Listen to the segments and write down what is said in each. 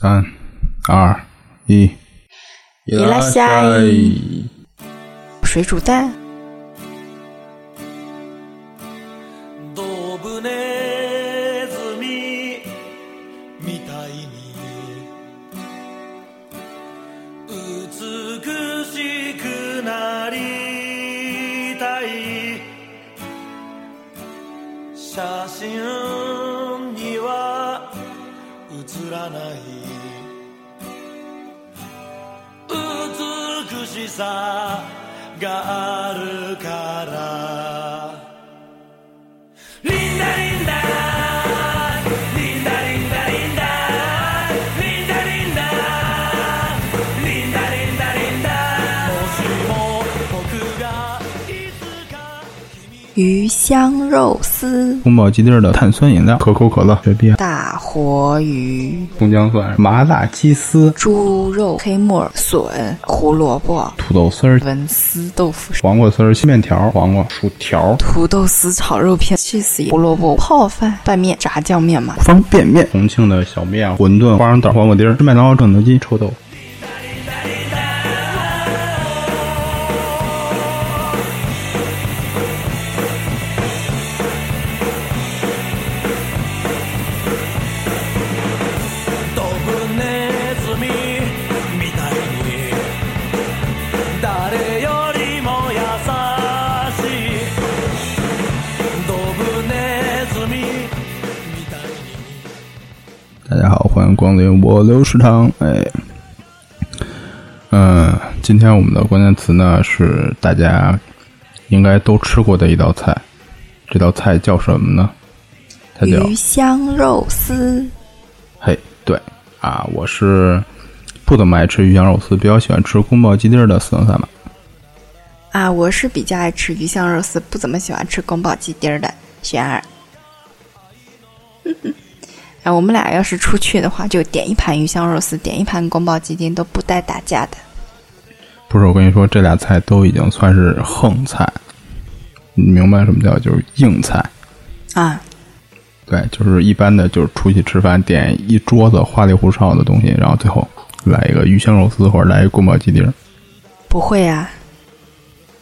三、二、一，伊拉夏水煮蛋。丝、宫保鸡丁的碳酸饮料，可口可乐、雪碧、大活鱼、葱姜蒜、麻辣鸡丝、猪肉、黑木耳、笋、胡萝卜、土豆丝儿、文思豆腐、黄瓜丝儿、面条、黄瓜、薯条、土豆丝炒肉片、气死胡萝卜泡饭、拌面、炸酱面嘛。方便面、重庆的小面、馄饨、花生豆、黄瓜丁儿、麦当劳肯德基、臭豆腐。我留食堂。哎，嗯，今天我们的关键词呢是大家应该都吃过的一道菜，这道菜叫什么呢？它叫鱼香肉丝，嘿，对啊，我是不怎么爱吃鱼香肉丝，比较喜欢吃宫保鸡丁的四能三马。啊，我是比较爱吃鱼香肉丝，不怎么喜欢吃宫保鸡丁儿的璇儿。啊，我们俩要是出去的话，就点一盘鱼香肉丝，点一盘宫保鸡丁，都不带打架的。不是，我跟你说，这俩菜都已经算是横菜，你明白什么叫就是硬菜？啊，对，就是一般的，就是出去吃饭点一桌子花里胡哨的东西，然后最后来一个鱼香肉丝或者来一个宫保鸡丁，不会啊，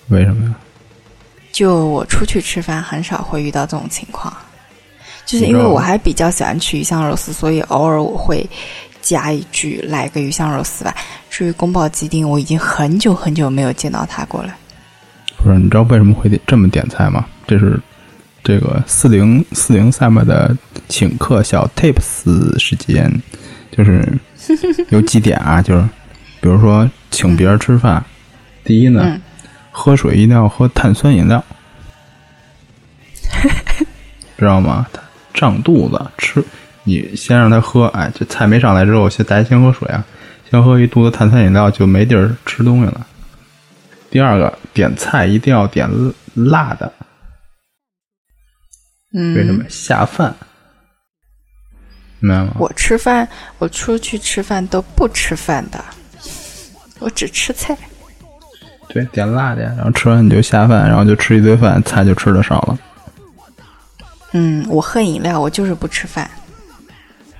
为什么呀？就我出去吃饭很少会遇到这种情况，就是因为我还比较喜欢吃鱼香肉丝，所以偶尔我会加一句来个鱼香肉丝吧。至于宫保鸡丁，我已经很久很久没有见到他过了。不是，你知道为什么会这么点菜吗？这是这个四零四零 Sam 的请客小 tips 时间，就是 有几点啊，就是比如说请别人吃饭，第一呢，嗯喝水一定要喝碳酸饮料，知道吗？它胀肚子，吃你先让他喝，哎，这菜没上来之后，先大家先喝水啊，先喝一肚子碳酸饮料，就没地儿吃东西了。第二个，点菜一定要点辣的，嗯，为什么？下饭，明白吗？我吃饭，我出去吃饭都不吃饭的，我只吃菜。对，点辣的呀，然后吃完你就下饭，然后就吃一堆饭，菜就吃的少了。嗯，我喝饮料，我就是不吃饭。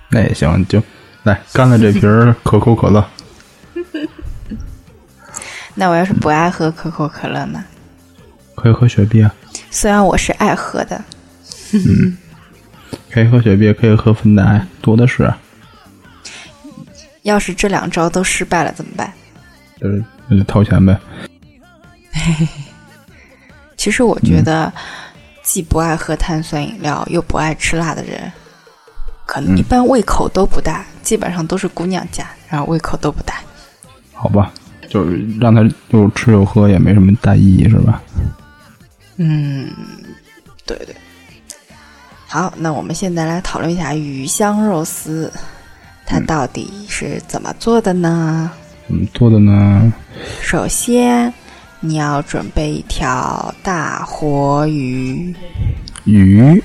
那也行，就来干了这瓶可口可乐。那我要是不爱喝可口可乐呢？可以喝雪碧啊，虽然我是爱喝的，嗯可以喝雪碧，可以喝芬达，多的是。要是这两招都失败了怎么办？就是掏钱呗。其实我觉得，既不爱喝碳酸饮料又不爱吃辣的人，可能一般胃口都不大，基本上都是姑娘家，然后胃口都不大。好吧，就是让他又吃又喝也没什么大意义，是吧？嗯，对对。好，那我们现在来讨论一下鱼香肉丝，它到底是怎么做的呢？怎么做的呢？首先，你要准备一条大活鱼，鱼，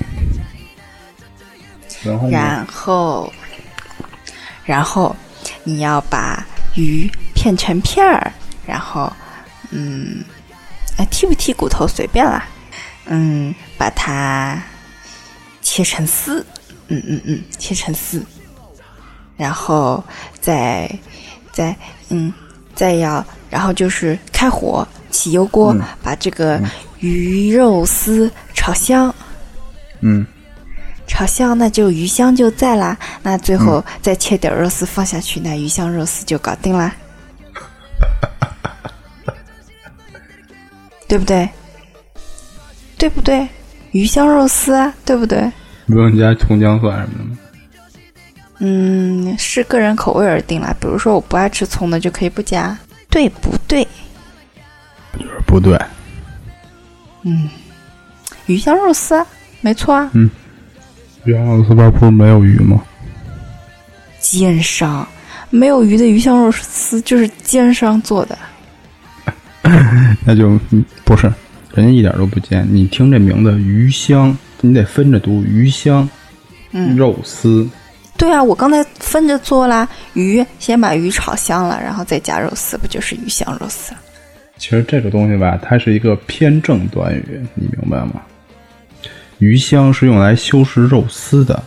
然后？然后，然后你要把鱼片成片儿，然后，嗯，哎，剔不剔骨头随便啦，嗯，把它切成丝，嗯嗯嗯，切成丝，然后再再嗯再要，然后就是开火起油锅，嗯把这个鱼肉丝炒香。嗯，炒香，那就鱼香就在啦。那最嗯后再切点肉丝放下去，那鱼香肉丝就搞定啦，对不对？对不对？鱼香肉丝啊，对不对？不用加葱姜蒜什么的吗？嗯，是个人口味而定啦。比如说我不爱吃葱的，就可以不加，对不对？就是不对，嗯鱼香肉丝啊，没错啊。嗯鱼香肉丝包不是没有鱼吗？奸商，没有鱼的鱼香肉丝就是奸商做的。那就嗯不是，人家一点都不奸。你听这名字鱼香，你得分着读，鱼香，嗯肉丝，对啊，我刚才分着做啦，鱼先把鱼炒香了，然后再加肉丝，不就是鱼香肉丝了？其实这个东西吧，它是一个偏正短语，你明白吗？鱼香是用来修饰肉丝的，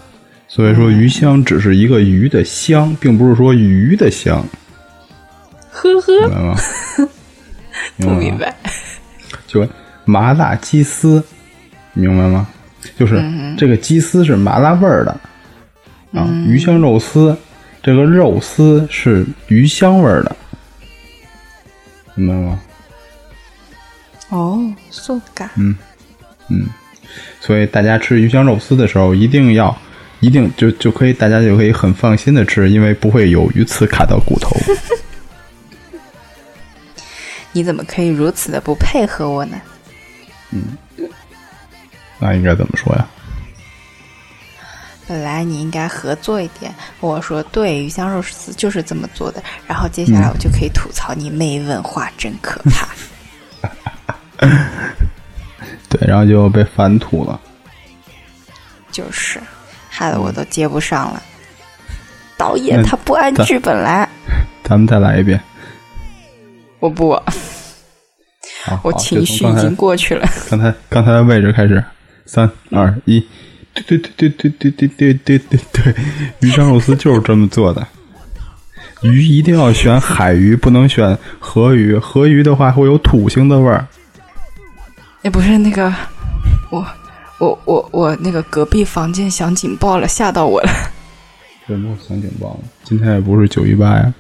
所以说鱼香只是一个鱼的香，并不是说鱼的香，呵呵明，白吗？不明？白。就麻辣鸡丝，明白吗？就是这个鸡丝是麻辣味儿的啊，鱼香肉丝，这个肉丝是鱼香味儿的，明白吗？哦，so ga，所以大家吃鱼香肉丝的时候，一定要，一定就就可以，大家就可以很放心的吃，因为不会有鱼刺卡到骨头。你怎么可以如此的不配合我呢？嗯那应该怎么说呀？本来你应该合作一点，我说对，鱼香肉丝就是这么做的，然后接下来我就可以吐槽你没文化真可怕。然后就被反吐了。就是，害得我都接不上了。导演他不按剧本来，咱们再来一遍。我不，好，我情绪已经过去了。刚才刚才的位置开始，三二一，对对对对对对对对对对，鱼香肉丝就是这么做的。鱼一定要选海鱼，不能选河鱼。河鱼的话会有土腥的味儿。也不是那个，我我我我那个隔壁房间响警报了，吓到我了。为什么响警报了？今天也不是九一八呀。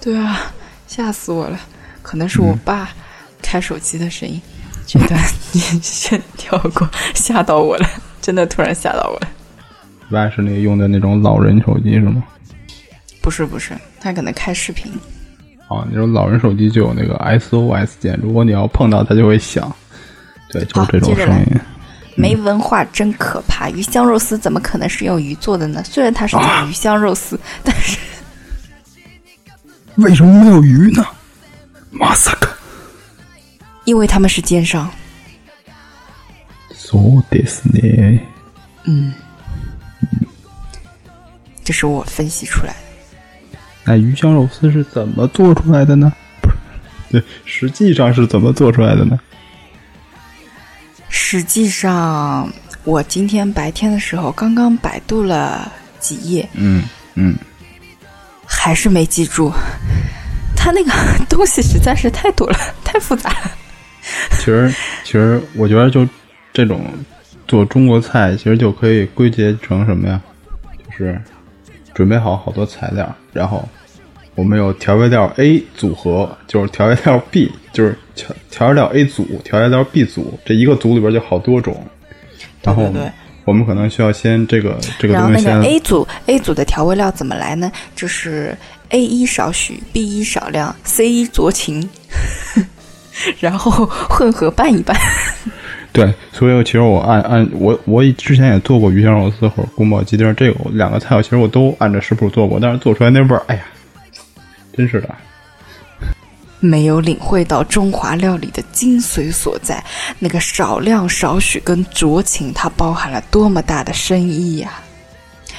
对啊，吓死我了！可能是我爸开手机的声音，这段你先跳过，吓到我了，真的突然吓到我了。一般是那个用的那种老人手机是吗？不是不是，他可能开视频。啊，那种老人手机就有那个 SOS 键，如果你要碰到它就会响。对，就是这种好接着来声音。没文化真可怕！鱼香肉丝怎么可能是用鱼做的呢？虽然它是叫鱼香肉丝，但是为什么没有鱼呢？马萨克。因为他们是奸商。そうですね。这是我分析出来的。那鱼香肉丝是怎么做出来的呢？不是，对，实际上是怎么做出来的呢？ 实际上，我今天白天的时候刚刚百度了几页，嗯嗯，还是没记住。它那个东西实在是太多了，太复杂了。其实其实我觉得就这种做中国菜，其实就可以归结成什么呀？就是准备好好多材料，然后我们有调味料 A 组合，就是调味料 B，就是调调味料 A 组、调味料 B 组，这一个组里边就好多种。然后我们可能需要先这个这个然后那个 A 组 A 组的调味料怎么来呢？就是 A 一少许，B 一少量，C 一酌情，然后混合拌一拌。对，所以其实我按按我我之前也做过鱼香肉丝或者宫保鸡丁，这个我两个菜我其实我都按着食谱做过，但是做出来那味儿，哎呀，真是的。没有领会到中华料理的精髓所在，那个少量少许跟酌情，它包含了多么大的深意呀、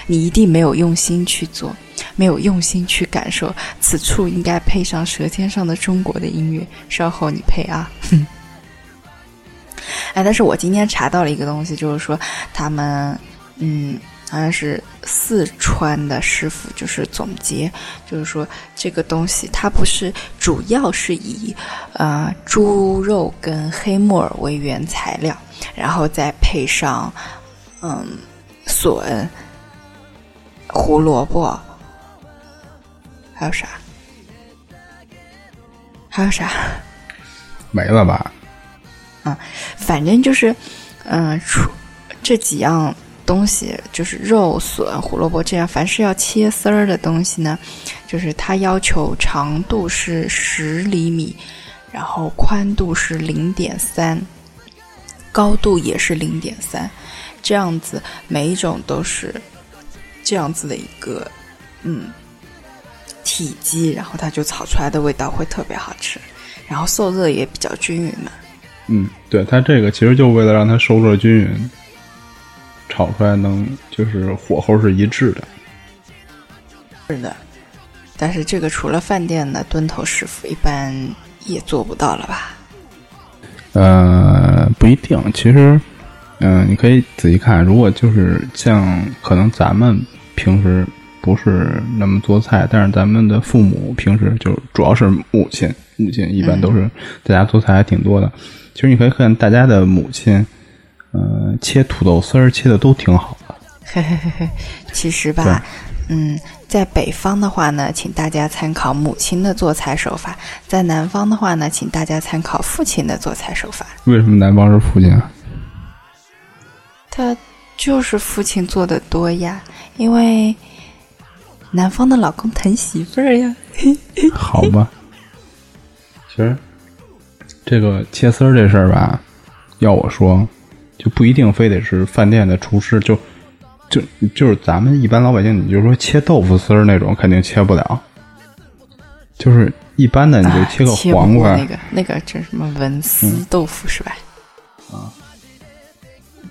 你一定没有用心去做，没有用心去感受，此处应该配上《舌尖上的中国》的音乐，稍后你配啊。哼 哎，但是我今天查到了一个东西，就是说他们，嗯，好像是四川的师傅就是总结，就是说这个东西它不是主要是以呃猪肉跟黑木耳为原材料，然后再配上嗯笋、胡萝卜，还有啥？还有啥？没了吧？嗯反正就是，嗯、出这几样东西，就是肉、笋、胡萝卜这样，凡是要切丝儿的东西呢，就是它要求长度是十厘米，然后宽度是零点三，高度也是零点三，这样子每一种都是这样子的一个嗯体积，然后它就炒出来的味道会特别好吃，然后受热也比较均匀嘛。嗯，对，它这个其实就为了让它受热均匀，炒出来能就是火候是一致的。是的，但是这个除了饭店的蹲头师傅，一般也做不到了吧？呃，不一定。其实，嗯、你可以仔细看，如果就是像可能咱们平时不是那么做菜，但是咱们的父母平时就主要是母亲，母亲一般都是在家做菜还挺多的。其实你可以看大家的母亲，呃，切土豆丝儿切的都挺好的。嘿嘿嘿嘿，其实吧，嗯，在北方的话呢，请大家参考母亲的做菜手法；在南方的话呢，请大家参考父亲的做菜手法。为什么南方是父亲啊？他就是父亲做的多呀，因为南方的老公疼媳妇儿呀。好吧，其实这个切丝儿这事儿吧，要我说，就不一定非得是饭店的厨师，就就就是咱们一般老百姓，你就说切豆腐丝儿那种，肯定切不了。就是一般的，你就啊切个黄瓜，过那个那个叫什么文思豆腐是吧？啊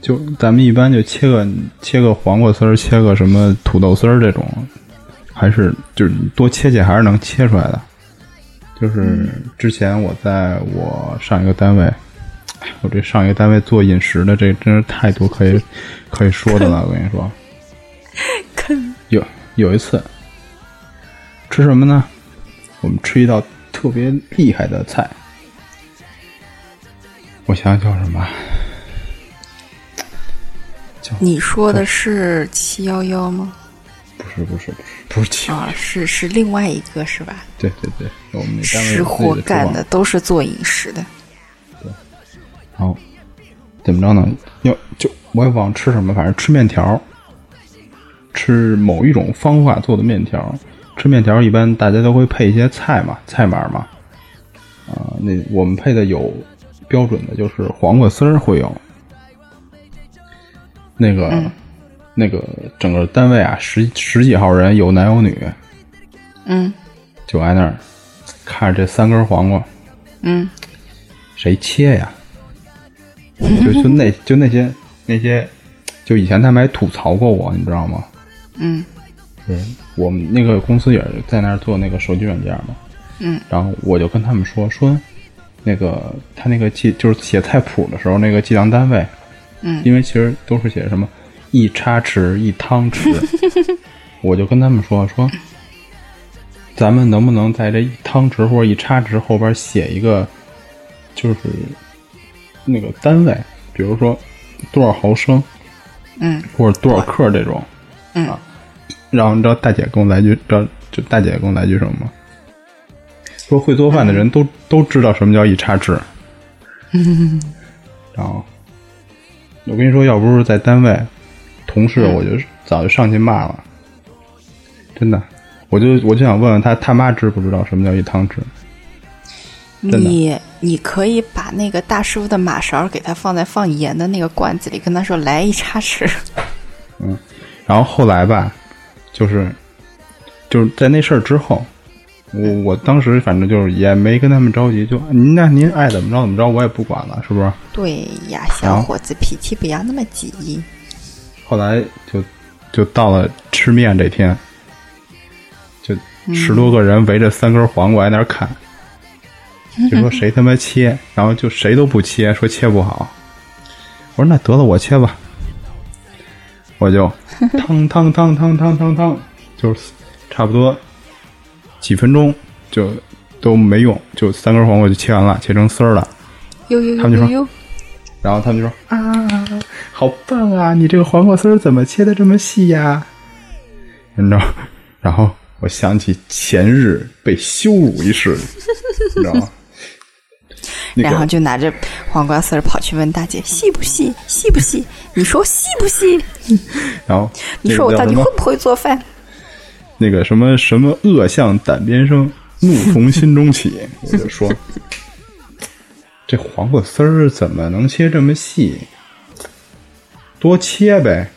就咱们一般就切个切个黄瓜丝儿，切个什么土豆丝儿这种，还是就是多切切还是能切出来的。就是之前我在我上一个单位，哎我这上一个单位做饮食的，这真是太多可以 可以说的了。我跟你说，有有一次吃什么呢？我们吃一道特别厉害的菜，我想想叫什么？你说的是七幺幺吗？不是不是不是不是气啊，是是另外一个是吧？对对对，我们那单位干的。都是做饮食的。然后怎么着呢？要就我也忘了吃什么，反正吃面条，吃某一种方法做的面条。吃面条一般大家都会配一些菜嘛，菜码嘛。啊、那我们配的有标准的，就是黄瓜丝儿会有。那个、那个整个单位啊，十十几号人，有男有女，嗯就挨那儿看着这三根黄瓜，嗯，谁切呀？就就那就那些那些，就以前他们还吐槽过我，你知道吗？嗯对，我们那个公司也是在那儿做那个手机软件嘛。嗯。然后我就跟他们说说，那个他那个计就是写菜谱的时候，那个计量单位，嗯因为其实都是写什么一叉匙一汤匙，我就跟他们说说，咱们能不能在这一汤匙或者一叉匙后边写一个，就是那个单位，比如说多少毫升嗯或者多少克这种。嗯啊然后你知道大姐跟我来句，知道就大姐跟我来句什么吗？说会做饭的人都、都知道什么叫一叉匙。然后我跟你说，要不是在单位，同事我就早就上去骂了。真的，我就我就想问问他他妈知不知道什么叫一汤匙？的你你可以把那个大师傅的马勺给他放在放盐的那个罐子里，跟他说来一叉匙。然后后来吧，就是就是在那事儿之后，我我当时反正就是也没跟他们着急，就您那您爱怎么着怎么着，我也不管了，是不是？对呀，小伙子脾气不要那么急。后来就就到了吃面这天，就十多个人围着三根黄瓜在那儿看，就说谁他妈切，然后就谁都不切，说切不好。我说那得了，我切吧。我就 汤汤汤汤汤汤汤，就是差不多几分钟就都没用，就三根黄瓜就切完了，切成丝儿了。呦呦他们就说然后他们就说啊，好棒啊！你这个黄瓜丝儿怎么切的这么细呀？你知道？然后我想起前日被羞辱一事，你知道吗？那个然后就拿着黄瓜丝儿跑去问大姐细不细，细不细？你说细不细？然后你说我到底会不会做饭？那个什么什么恶向胆边生，怒从心中起。我就说，这黄瓜丝儿怎么能切这么细？多切呗。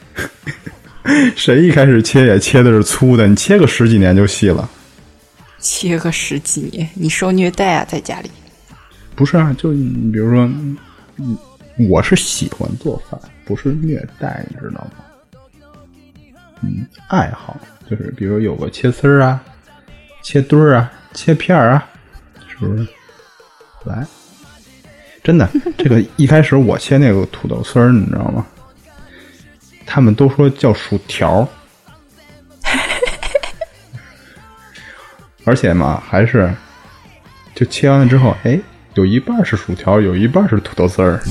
谁一开始切也切的是粗的，你切个十几年就细了。切个十几年，你受虐待啊，在家里。不是啊，就你比如说，嗯，我是喜欢做饭，不是虐待，你知道吗？嗯，爱好就是比如有个切丝儿啊，切墩儿啊，切片儿啊，是不是？来，真的，这个一开始我切那个土豆丝儿，你知道吗？他们都说叫薯条，而且嘛，还是就切完了之后，哎，有一半是薯条，有一半是土豆丝儿。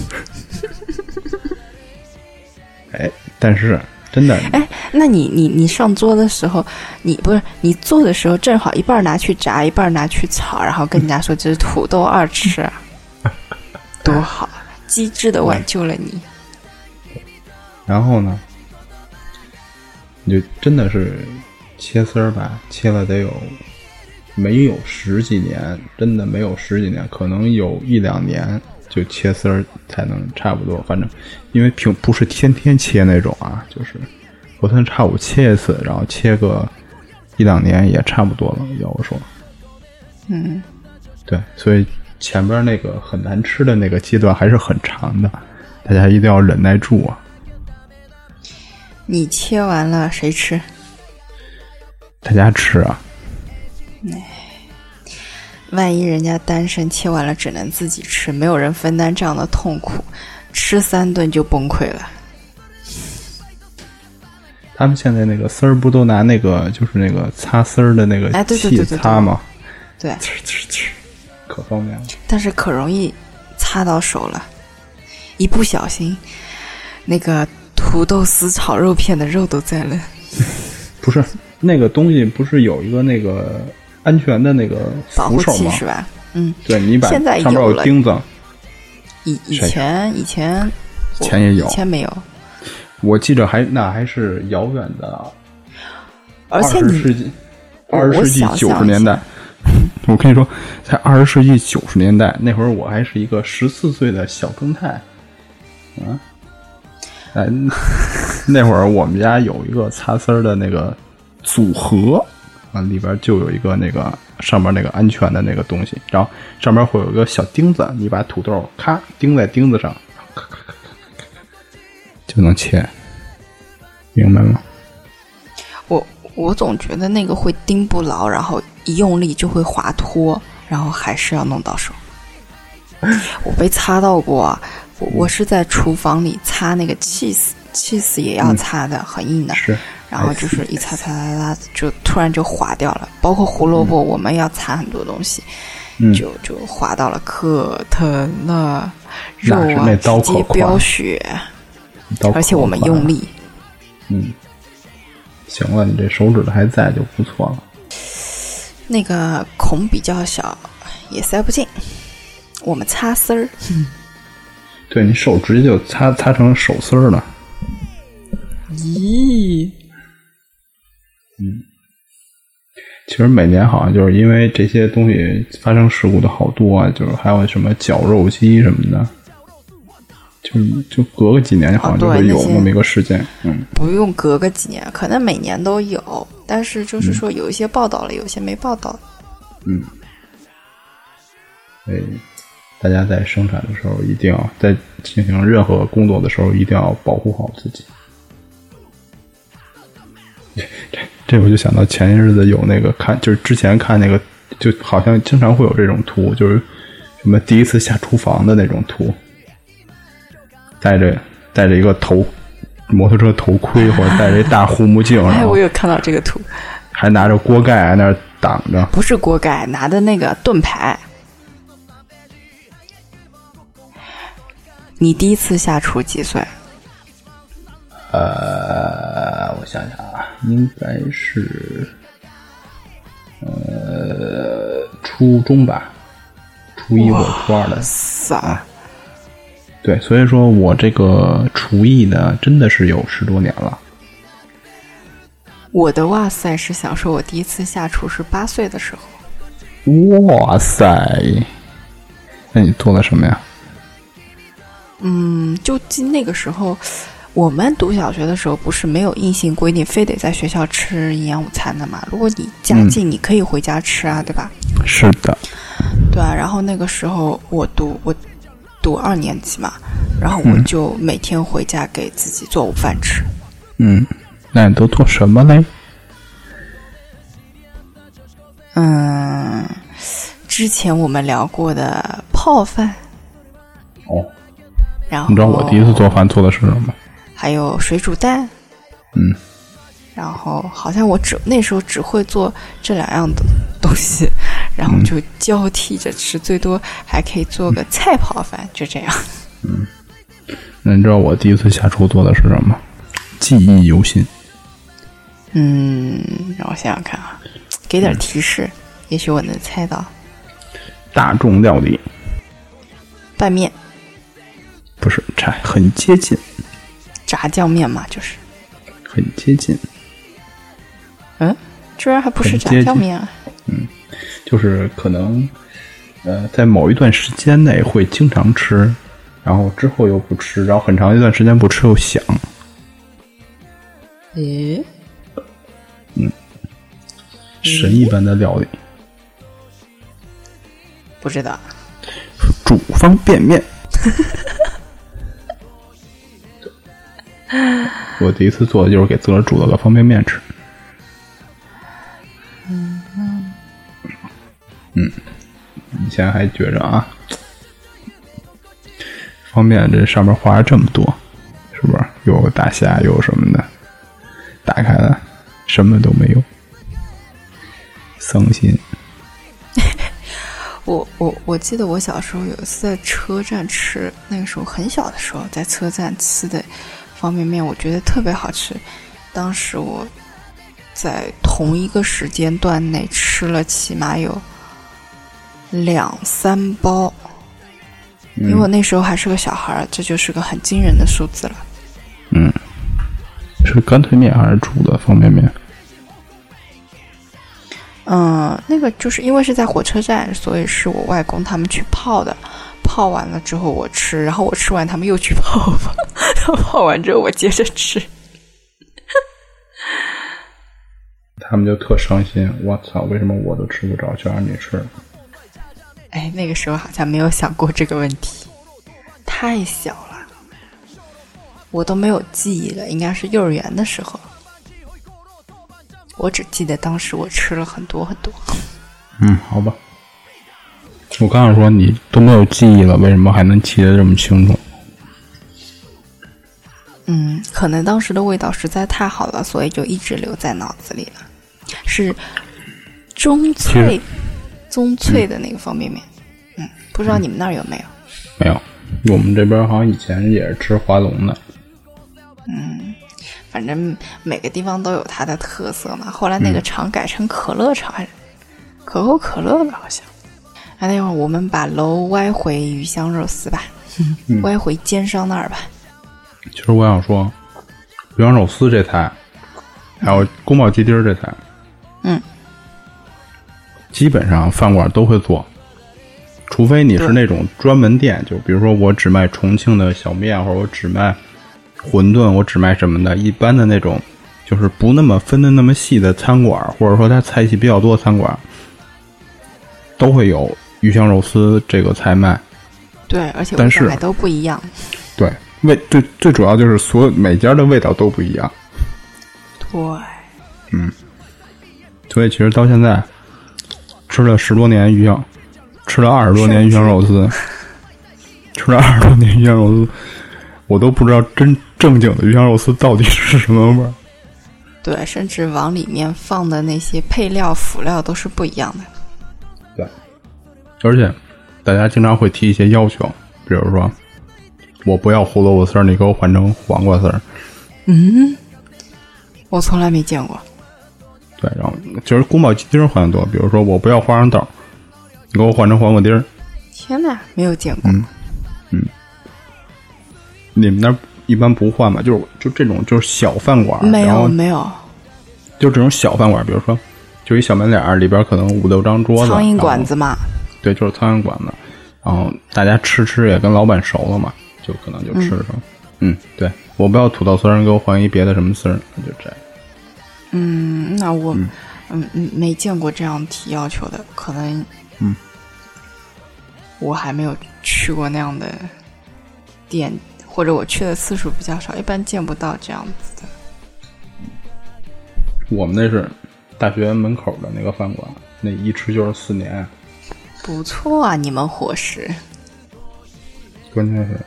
哎，但是真的，哎，那你你你上桌的时候，你不是你做的时候正好一半拿去炸，一半拿去炒，然后跟人家说这是土豆二吃，啊 多好，机智的挽救了你。然后呢，你就真的是切丝儿吧，切了得有没有十几年，真的没有十几年，可能有一两年就切丝儿才能差不多。反正因为平不是天天切那种啊，就是隔三差五切一次，然后切个一两年也差不多了。要我说，嗯，对，所以前边那个很难吃的那个阶段还是很长的，大家一定要忍耐住啊。你切完了谁吃？大家吃啊，万一人家单身切完了只能自己吃，没有人分担这样的痛苦，吃三顿就崩溃了。他们现在那个丝儿不都拿那个就是那个擦丝儿的那个哎对对器擦吗？对，可方便了。但是可容易擦到手了，一不小心，那个土豆丝炒肉片的肉都在了。不是那个东西，不是有一个那个安全的那个保护扶手是吧？嗯，对你把现在上面有钉子，以以前以前以前也有。以前没有，我记着还那还是遥远的而且二十世纪我二十世纪九十年代。我跟你说，在二十世纪九十年代那会儿，我还是一个十四岁的小正太，啊，哎，那会儿我们家有一个擦丝儿的那个组合啊，里边就有一个那个上面那个安全的那个东西，然后上面会有一个小钉子，你把土豆咔钉在钉子上，咔咔咔咔就能切，明白吗？我我总觉得那个会钉不牢，然后一用力就会滑脱，然后还是要弄到手。我被擦到过啊，我我是在厨房里擦那个 cheese，cheese 也要擦的，很硬的。是，然后就是一擦擦擦擦，就突然就滑掉了。包括胡萝卜，我们要擦很多东西，嗯就就滑到了，可疼了，肉那是啊那刀可直接飙血，刀而且我们用力。嗯，行了，你这手指头还在就不错了。那个孔比较小，也塞不进。我们擦丝儿，对你手直接就擦擦成手丝儿了。咦，其实每年好像就是因为这些东西发生事故的好多啊，就是还有什么绞肉机什么的，就就隔个几年好像就会有那么一个事件。嗯，不用隔个几年，可能每年都有，但是就是说有一些报道了，有些没报道。所以大家在生产的时候一定要在进行任何工作的时候一定要保护好自己。这这我就想到前些日子有那个看，就是之前看那个，就好像经常会有这种图，就是什么第一次下厨房的那种图，戴着戴着一个头摩托车头盔或者戴着一大护目镜，然 哎，我有看到这个图，还拿着锅盖在那儿挡着。不是锅盖，拿的那个盾牌。你第一次下厨几岁？呃，我想想啊，应该是呃初中吧，初一或者初二的。啥？对，所以说我这个厨艺呢，真的是有十多年了。我的哇塞是想说，我第一次下厨是八岁的时候。哇塞！那你做了什么呀？嗯，就记那个时候，我们读小学的时候，不是没有硬性规定非得在学校吃营养午餐的嘛？如果你家近，你可以回家吃啊，对吧？是的，对啊。然后那个时候我读我读二年级嘛，然后我就每天回家给自己做午饭吃。嗯，那你都做什么嘞？嗯，之前我们聊过的泡饭，哦，然后你知道我第一次做饭做的是什么吗？还有水煮蛋，嗯，然后好像我只那时候只会做这两样的东西，然后就交替着吃，最多还可以做个菜泡饭，就这样。嗯那你知道我第一次下厨做的是什么？记忆犹新。嗯，让我想想看啊，给点提示，也许我能猜到。大众料理拌面、不是，差很接近，炸酱面嘛，就是。很接近，嗯，居然还不是炸酱面啊！就是可能呃，在某一段时间内会经常吃，然后之后又不吃，然后很长一段时间不吃又想。诶，神一般的料理，不知道。煮方便面。我第一次做的就是给自个儿煮了个方便面吃。嗯嗯，以前还觉着啊，方便这上面画了这么多，是不是？有个大虾，有什么的，打开了什么都没有，伤心。我我我记得我小时候有一次在车站吃，那个时候很小的时候在车站吃的方便面，我觉得特别好吃。当时我在同一个时间段内吃了起码有两三包，因为我那时候还是个小孩儿，这就是个很惊人的数字了。嗯，是干脆面还是煮的方便面？嗯，那个就是因为是在火车站，所以是我外公他们去泡的。泡完了之后我吃，然后我吃完他们又去泡吧，泡完之后我接着吃。他们就特伤心。我操，为什么我都吃不着，就让你吃了？哎，那个时候好像没有想过这个问题，太小了，我都没有记忆了，应该是幼儿园的时候。我只记得当时我吃了很多很多。嗯，好吧。我刚想说你都没有记忆了，为什么还能记得这么清楚？嗯，可能当时的味道实在太好了，所以就一直留在脑子里了。是中脆、中脆的那个方便面。嗯，不知道你们那儿有没有？没有，我们这边好像以前也是吃华龙的。嗯反正每个地方都有它的特色嘛。后来那个厂改成可乐厂，还是可口可乐了，好像。哎，那会儿我们把楼歪回鱼香肉丝吧，歪回奸商那儿吧。其实我想说，鱼香肉丝这菜，还有宫保鸡丁这菜，嗯，基本上饭馆都会做，除非你是那种专门店，就比如说我只卖重庆的小面，或者我只卖馄饨，我只卖什么的。一般的那种，就是不那么分的那么细的餐馆，或者说它菜系比较多的餐馆，都会有鱼香肉丝这个菜卖。对，而且但是都不一样。对，味最最主要就是所有每家的味道都不一样。对，嗯所以其实到现在吃了十多年鱼香，吃了二十多年鱼香肉丝，吃了二十多年鱼香肉丝，我都不知道真正经的鱼香肉丝到底是什么味儿。对，甚至往里面放的那些配料辅料都是不一样的。对，而且大家经常会提一些要求，比如说我不要胡萝卜丝儿，你给我换成黄瓜丝儿。嗯，我从来没见过。对，然后就是宫保鸡丁儿换的多，比如说我不要花生豆，你给我换成黄瓜丁儿。天哪，没有见过。嗯你们那儿一般不换吧？就是就这种就是小饭馆儿，没有没有，就这种小饭馆儿，比如说就一小门脸儿，里边可能五六张桌子，苍蝇馆子嘛。对，就是苍蝇馆子。然后大家吃吃也跟老板熟了嘛，就可能就吃上。嗯对，我不要土豆丝儿，你给我换一别的什么丝儿，就这样。嗯，那我嗯嗯没见过这样提要求的，可能嗯，我还没有去过那样的店，或者我去的次数比较少，一般见不到这样子的。我们那是大学门口的那个饭馆，那一吃就是四年。不错啊，你们伙食。关键是，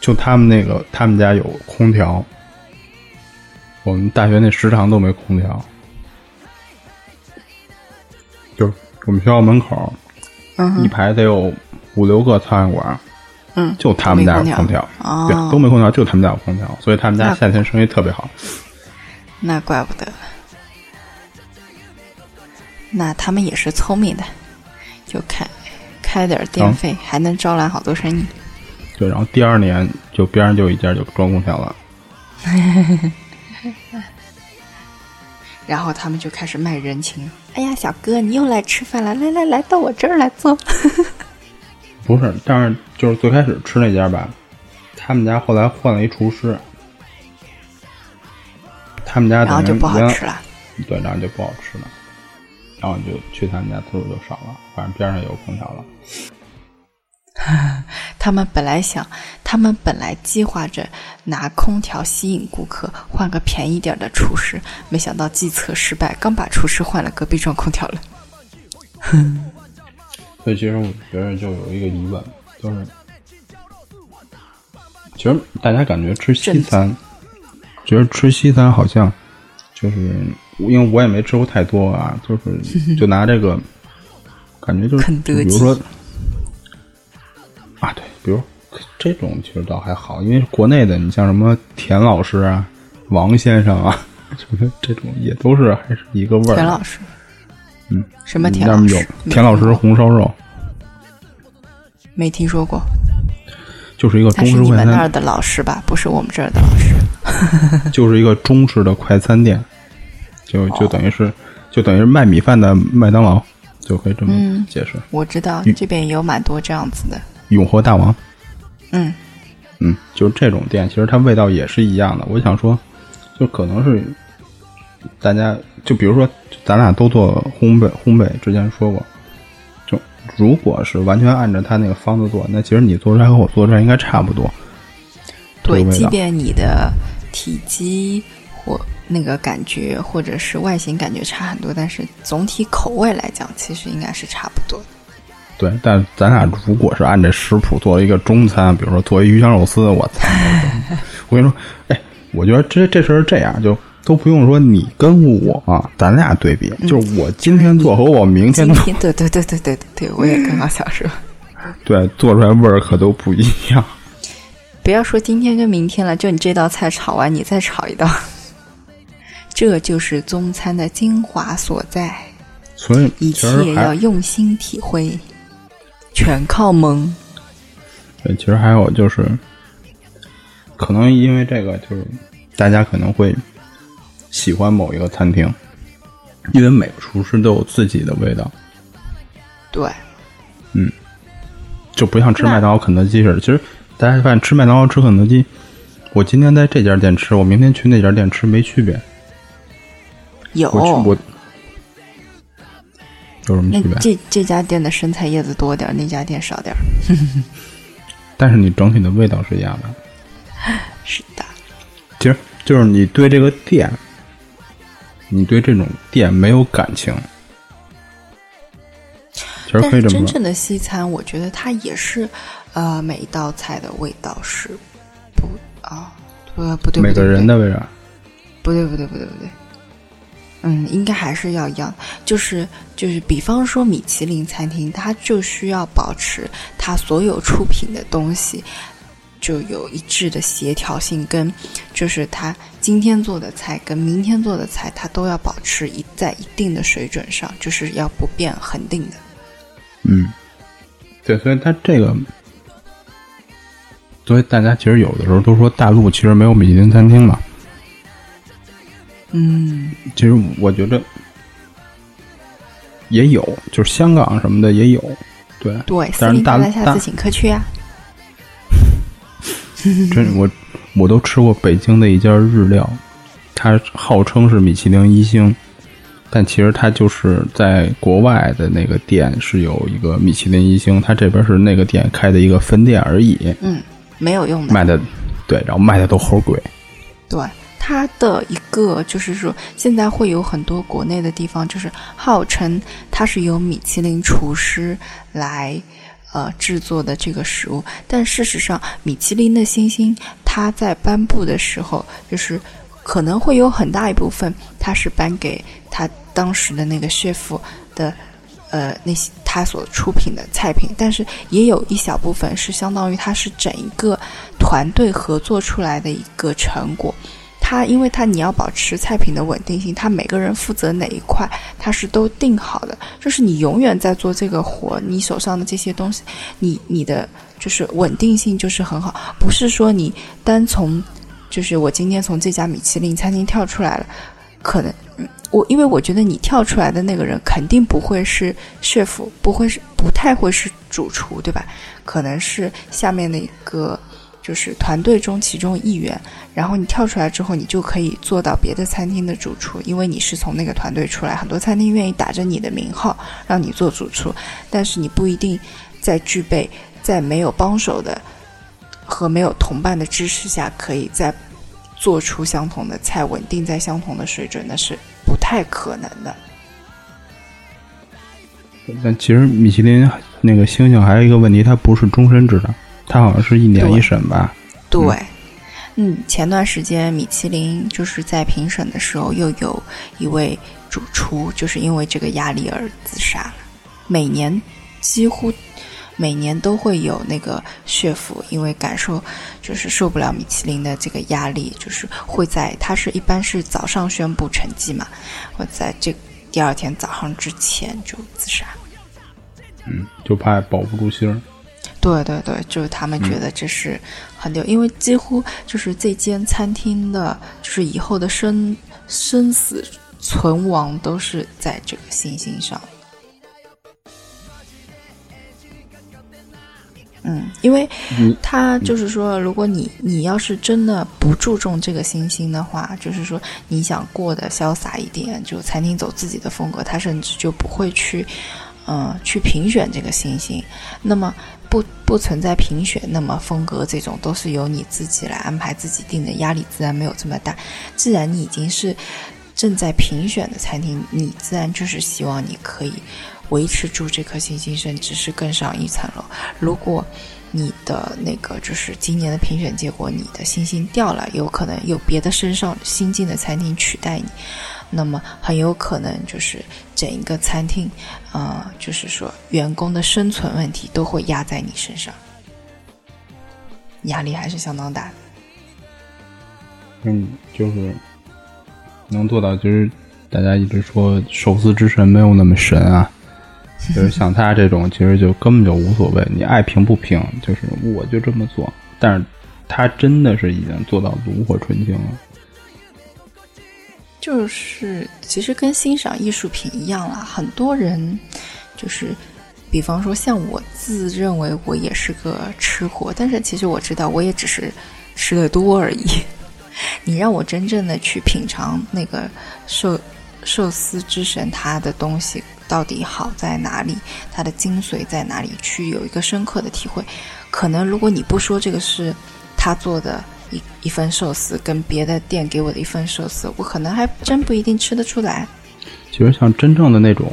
就他们那个，他们家有空调，我们大学那食堂都没空调。就是我们学校门口嗯一排得有五六个苍蝇馆，嗯，就他们家有空调，哦对，都没空调，就他们家有空调，所以他们家夏天生意特别好。那怪不得。那他们也是聪明的，就开开点儿电嗯费，还能招揽好多生意。对，然后第二年就边上就有一家就装空调了，然后他们就开始卖人情。哎呀，小哥，你又来吃饭了，来来来到我这儿来坐。不是，但是就是最开始吃那家吧，他们家后来换了一厨师，他们家然后就不好吃了。对，然后就不好吃了，然后就去他们家次数就少了，反正边上有空调了。他们本来想，他们本来计划着拿空调吸引顾客，换个便宜点的厨师，没想到计策失败，刚把厨师换了，隔壁装空调了。所以其实我觉得就有一个疑问，就是其实大家感觉吃西餐，觉得吃西餐好像就是因为我也没吃过太多啊，就是 就拿这个感觉就是比如说啊，对，比如这种其实倒还好，因为国内的你像什么田老师啊、王先生啊，就是这种也都是还是一个味儿。田老师，嗯，什么田有？田老师红烧肉，没听说过，就是一个中式快餐你们那儿，的老师吧？不是我们这儿的老师。就是一个中式的快餐店，就就等于是就等于是卖米饭的麦当劳，就可以这么嗯解释。我知道嗯这边也有蛮多这样子的。永和大王，嗯，嗯，就是这种店，其实它味道也是一样的。我想说，就可能是大家，就比如说咱俩都做烘焙，烘焙之前说过，就如果是完全按照他那个方子做，那其实你做出来和我做出来应该差不多。对即便你的体积或那个感觉，或者是外形感觉差很多，但是总体口味来讲，其实应该是差不多的。对，但咱俩如果是按这食谱做了一个中餐，比如说做一鱼香肉丝，我操！我跟你说，哎，我觉得这这事儿这样，就都不用说你跟我啊，咱俩对比，就是我今天做和我明天 做，对对对对对对对，我也刚刚想说，对，做出来味儿可都不一样。不要说今天跟明天了，就你这道菜炒完，你再炒一道，这就是中餐的精华所在，所以一切要用心体会，全靠蒙。对，其实还有就是，可能因为这个，就是大家可能会喜欢某一个餐厅，因为每个厨师都有自己的味道。对，嗯就不像吃麦当劳、肯德基似的。其实大家发现吃麦当劳、吃肯德基，我今天在这家店吃，我明天去那家店吃没区别。有我我有什么区别？这这家店的生菜叶子多点儿，那家店少点儿。但是你整体的味道是一样的。是的，其实就是你对这个店，你对这种店没有感情。其实真可以这么说，正的西餐，我觉得它也是，呃，每一道菜的味道是不啊，不不对，每个人的为啥？不对不对不对不对，嗯，应该还是要一样，就是就是，比方说米其林餐厅，它就需要保持它所有出品的东西就有一致的协调性，跟就是它今天做的菜跟明天做的菜，它都要保持一在一定的水准上，就是要不变恒定的。嗯，对，所以它这个，所以大家其实有的时候都说大陆其实没有米其林餐厅嘛。其实我觉得也有，就是香港什么的也有，对，对，但是大零大下大次请客去啊。真我我都吃过北京的一家日料，它号称是米其林一星，但其实它就是在国外的那个店是有一个米其林一星，它这边是那个店开的一个分店而已，嗯，没有用的。卖的对，然后卖的都齁贵，对，它的一个就是说，现在会有很多国内的地方，就是号称它是由米其林厨师来呃制作的这个食物，但事实上，米其林的星星它在颁布的时候，就是可能会有很大一部分，它是颁给他当时的那个 chef 的。呃，那些他所出品的菜品，但是也有一小部分是相当于它是整一个团队合作出来的一个成果。它因为它你要保持菜品的稳定性，它每个人负责哪一块，它是都定好的。就是你永远在做这个活，你手上的这些东西，你你的就是稳定性就是很好，不是说你单从就是我今天从这家米其林餐厅跳出来了，可能我因为我觉得你跳出来的那个人肯定不会是 chef，不会是不太会是主厨，对吧？可能是下面的一个就是团队中其中一员。然后你跳出来之后，你就可以做到别的餐厅的主厨，因为你是从那个团队出来。很多餐厅愿意打着你的名号让你做主厨，但是你不一定在具备在没有帮手的和没有同伴的支持下，可以在做出相同的菜，稳定在相同的水准，那是不太可能的。但其实米其林那个星星还有一个问题，它不是终身制的，它好像是一年一审吧。对，嗯，前段时间米其林就是在评审的时候，又有一位主厨就是因为这个压力而自杀了。每年几乎每年都会有那个血府，因为感受就是受不了米其林的这个压力，就是会在他是一般是早上宣布成绩嘛，会在这第二天早上之前就自杀。嗯，就怕保不住星儿。对对对，就是他们觉得这是很牛，因为几乎就是这间餐厅的，就是以后的生生死存亡都是在这个星星上。嗯，因为嗯他就是说，如果你你要是真的不注重这个星星的话，就是说你想过得潇洒一点，就餐厅走自己的风格，他甚至就不会去，嗯、去评选这个星星。那么不不存在评选，那么风格这种都是由你自己来安排自己定的，压力自然没有这么大。既然你已经是正在评选的餐厅，你自然就是希望你可以维持住这颗星星，甚至是更上一层楼。如果你的那个就是今年的评选结果，你的星星掉了，有可能有别的升上新进的餐厅取代你，那么很有可能就是整一个餐厅，呃，就是说员工的生存问题都会压在你身上，压力还是相当大的。嗯，就是能做到，就是大家一直说寿司之神没有那么神啊，就是像他这种，其实就根本就无所谓，你爱评不评，就是我就这么做。但是他真的是已经做到炉火纯青了。就是其实跟欣赏艺术品一样啦，很多人就是，比方说像我自认为我也是个吃货，但是其实我知道我也只是吃的多而已。你让我真正的去品尝那个寿寿司之神它的东西到底好在哪里，它的精髓在哪里，去有一个深刻的体会。可能如果你不说这个是他做的一一份寿司，跟别的店给我的一份寿司，我可能还真不一定吃得出来。其实像真正的那种，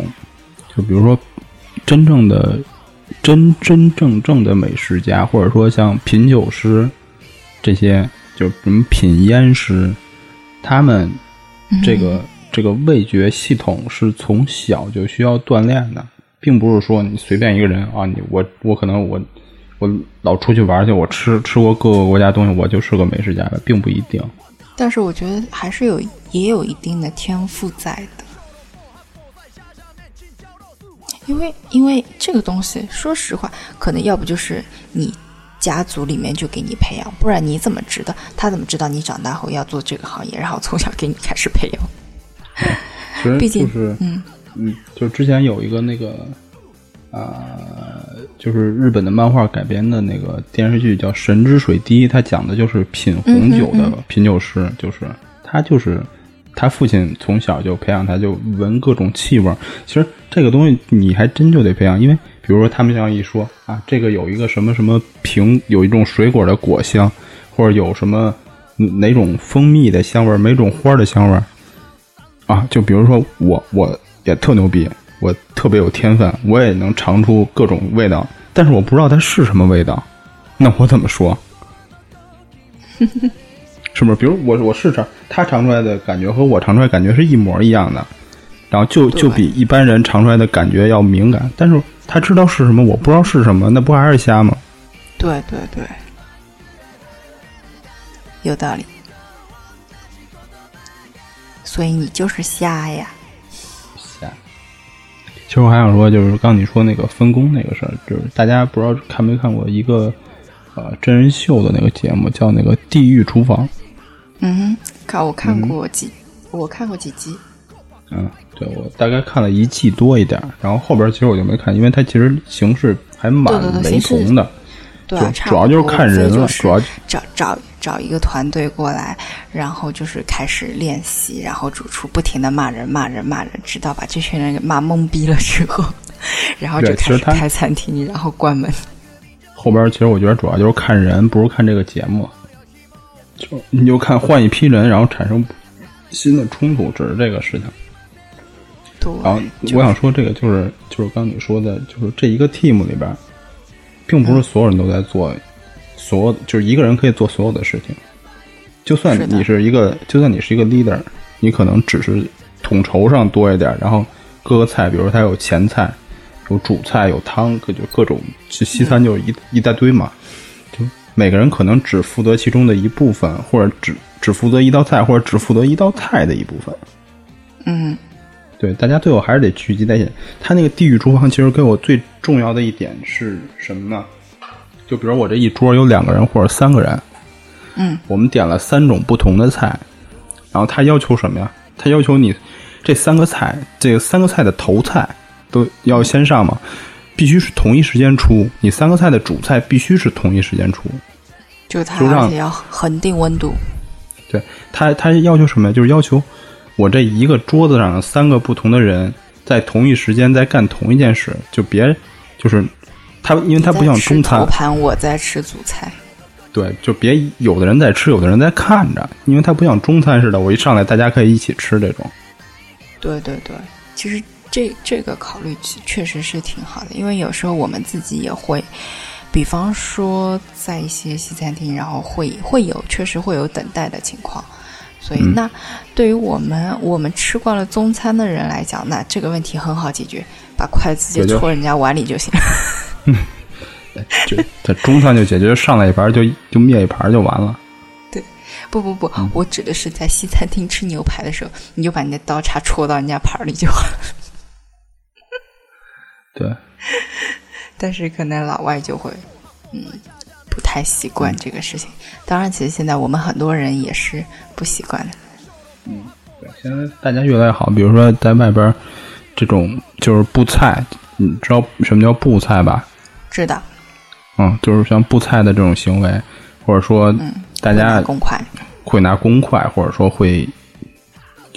就比如说真正的真真正正的美食家，或者说像品酒师，这些就是什么品烟师，他们这个、这个味觉系统是从小就需要锻炼的，并不是说你随便一个人啊，你我我可能我我老出去玩去，我吃吃过各个国家东西，我就是个美食家的，并不一定。但是我觉得还是有也有一定的天赋在的，因为因为这个东西，说实话，可能要不就是你家族里面就给你培养，不然你怎么知道他怎么知道你长大后要做这个行业，然后从小给你开始培养？其实毕竟是嗯嗯，就之前有一个那个啊、就是日本的漫画改编的那个电视剧叫《神之水滴》，它讲的就是品红酒的品酒师，就是他就是他父亲从小就培养他，就闻各种气味。其实这个东西你还真就得培养，因为比如说他们这样一说啊，这个有一个什么什么苹，有一种水果的果香，或者有什么嗯哪种蜂蜜的香味儿，哪种花儿的香味儿。啊，就比如说我，我也特牛逼，我特别有天分，我也能尝出各种味道，但是我不知道它是什么味道，那我怎么说？是不是？比如我我试尝，他尝出来的感觉和我尝出来感觉是一模一样的，然后就就比一般人尝出来的感觉要敏感，但是他知道是什么，我不知道是什么，那不还是瞎吗？对对对，有道理。所以你就是瞎呀。瞎。其实我还想说，就是刚你说那个分工那个事儿，就是大家不知道看没看过一个呃真人秀的那个节目，叫那个《地狱厨房》。嗯哼，看我看过几，我看过几集。嗯，对我大概看了一季多一点儿，然后后边其实我就没看，因为它其实形式还蛮雷同的。对啊，主要就是看人了，就是主要找找找一个团队过来，然后就是开始练习，然后主厨不停的骂人骂人骂人，直到把这群人给骂懵逼了之后，然后就开始开餐厅，然后关门。后边其实我觉得主要就是看人，不是看这个节目。就你就看换一批人，然后产生新的冲突，只是这个事情。对，然后我想说，这个就是就是刚你说的，就是这一个 team 里边，并不是所有人都在做所有，就是一个人可以做所有的事情。就算你是一个，就算你是一个 leader，你可能只是统筹上多一点，然后各个菜，比如说它有前菜、有主菜、有汤，各就各种，就西餐就是一、一大堆嘛。就每个人可能只负责其中的一部分，或者只只负责一道菜，或者只负责一道菜的一部分。嗯对，大家最后还是得聚集在一起。他那个地狱厨房其实给我最重要的一点是什么呢？就比如我这一桌有两个人或者三个人，嗯，我们点了三种不同的菜，然后他要求什么呀？他要求你这三个菜，这个三个菜的头菜都要先上嘛，必须是同一时间出。你三个菜的主菜必须是同一时间出。就他而且要恒定温度。对他，他要求什么呀？就是要求我这一个桌子上的三个不同的人在同一时间在干同一件事，就别就是他，因为他不像中餐头，盘，我在吃主菜。对，就别有的人在吃，有的人在看着，因为他不像中餐似的，我一上来大家可以一起吃这种。对对对，其实这这个考虑其确实是挺好的，因为有时候我们自己也会，比方说在一些西餐厅，然后会会有确实会有等待的情况，所以嗯那对于我们我们吃惯了中餐的人来讲，那这个问题很好解决，把筷子就对就戳人家碗里就行。就在中餐就解决，上来一盘就就灭一盘就完了。对不不不，嗯我指的是在西餐厅吃牛排的时候，你就把你的刀叉戳到人家盘里就好了。对，但是可能老外就会，嗯，不太习惯这个事情。当然，其实现在我们很多人也是不习惯的。嗯对，现在大家越来越好，比如说在外边这种就是布菜，你知道什么叫布菜吧？知道，嗯，就是像布菜的这种行为，或者说大家会拿公筷，会拿公筷，或者说会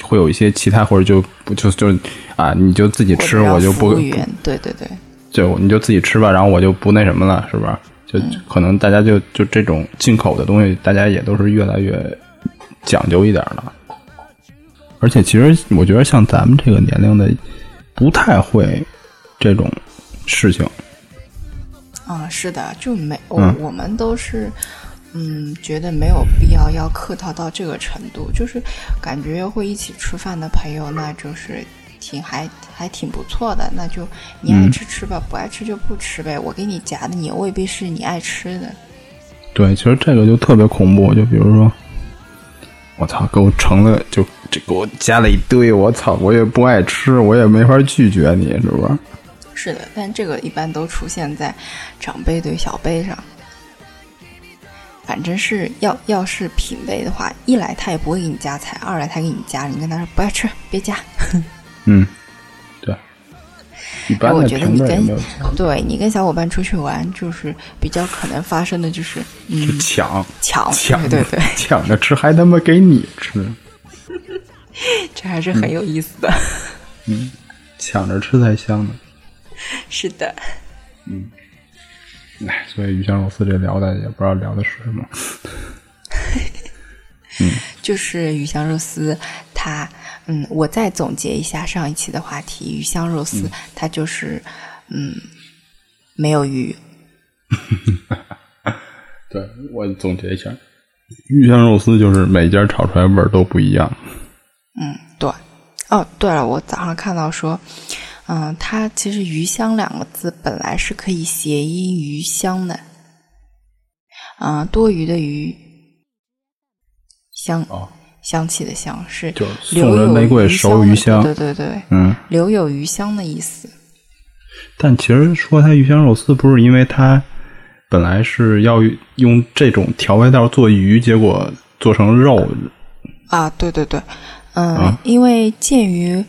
会有一些其他，或者就不就就啊，你就自己吃，我就不对对对，就你就自己吃吧，然后我就不那什么了，是吧？就可能大家就就这种进口的东西，大家也都是越来越讲究一点了。而且其实我觉得像咱们这个年龄的，不太会这种事情。啊、是的，就没我、嗯我们都是，嗯，觉得没有必要要客套到这个程度，就是感觉会一起吃饭的朋友，那就是挺还还挺不错的。那就你爱吃吃吧，不爱吃就不吃呗。我给你夹的，你未必是你爱吃的。对，其实这个就特别恐怖，就比如说，我操，给我盛了，就这给我加了一堆，我操，我也不爱吃，我也没法拒绝你，是不是？是的，但这个一般都出现在长辈对小辈上。反正是要要是品味的话，一来他也不会给你夹菜，二来他给你夹，你跟他说不爱吃别夹。嗯，对。一般我觉得你跟对你跟小伙伴出去玩，就是比较可能发生的就是嗯抢抢，抢对对对，抢着吃，还他妈给你吃，这还是很有意思的。嗯抢着吃才香呢。是的，嗯哎，所以鱼香肉丝这聊的也不知道聊的是什么。嗯 就是鱼香肉丝，它嗯，我再总结一下上一期的话题，鱼香肉丝、它就是嗯没有鱼，对我总结一下，鱼香肉丝就是每家炒出来味儿都不一样。嗯，对。哦，对了，我早上看到说，嗯，它其实“鱼香”两个字本来是可以谐音“鱼香”的，嗯，多余的余，香，哦。香气的香是就送人玫瑰余香的。手余香。对对对，嗯，留有余香的意思。但其实说它鱼香肉丝，不是因为它本来是要用这种调味料做鱼，结果做成肉。啊，对对对，嗯，啊。因为鉴于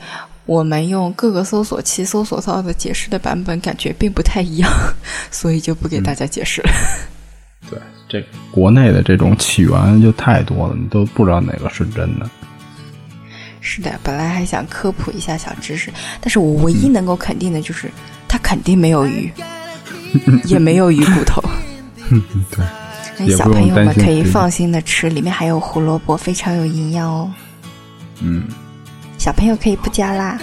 我们用各个搜索器搜索到的解释的版本感觉并不太一样，所以就不给大家解释了。对，这个国内的这种起源就太多了，你都不知道哪个是真的。是的，本来还想科普一下小知识，但是我唯一能够肯定的就是，它肯定没有鱼，也没有鱼骨头。对，那也不用小朋友们可以放心的吃，里面还有胡萝卜，非常有营养哦。嗯，小朋友可以不加辣。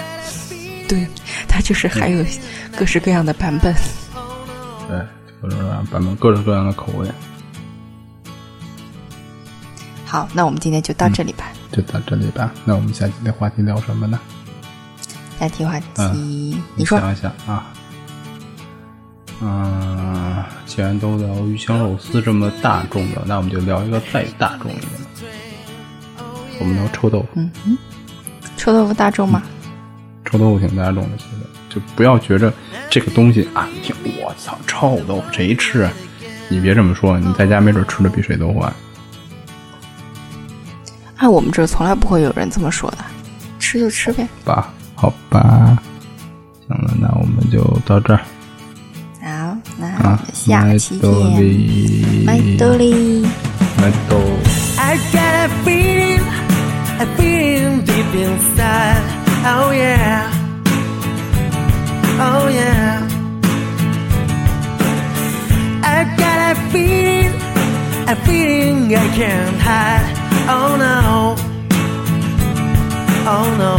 对，它就是还有各式各样的版本。对，各种各样版本，各种各样的口味，好，那我们今天就到这里吧。就到这里吧。那我们下期的话题聊什么呢？下期话题，嗯你说想一想啊。嗯，既然都聊鱼香肉丝这么大众的，那我们就聊一个再大众一点的。我们聊臭豆腐，嗯哼，臭豆腐大众吗？臭豆腐挺大众的，其实就不要觉着这个东西啊，你听我操，臭豆腐谁吃啊？你别这么说，你在家没准吃的比谁都欢。哎，我们这儿从来不会有人这么说的，吃就吃呗。吧，好吧，行了，那我们就到这儿好，那我啊们。下期见，里，麦兜里。麦兜。Inside. Oh yeah, oh yeah. I got a feeling, a feeling I can't hide. Oh no, oh no,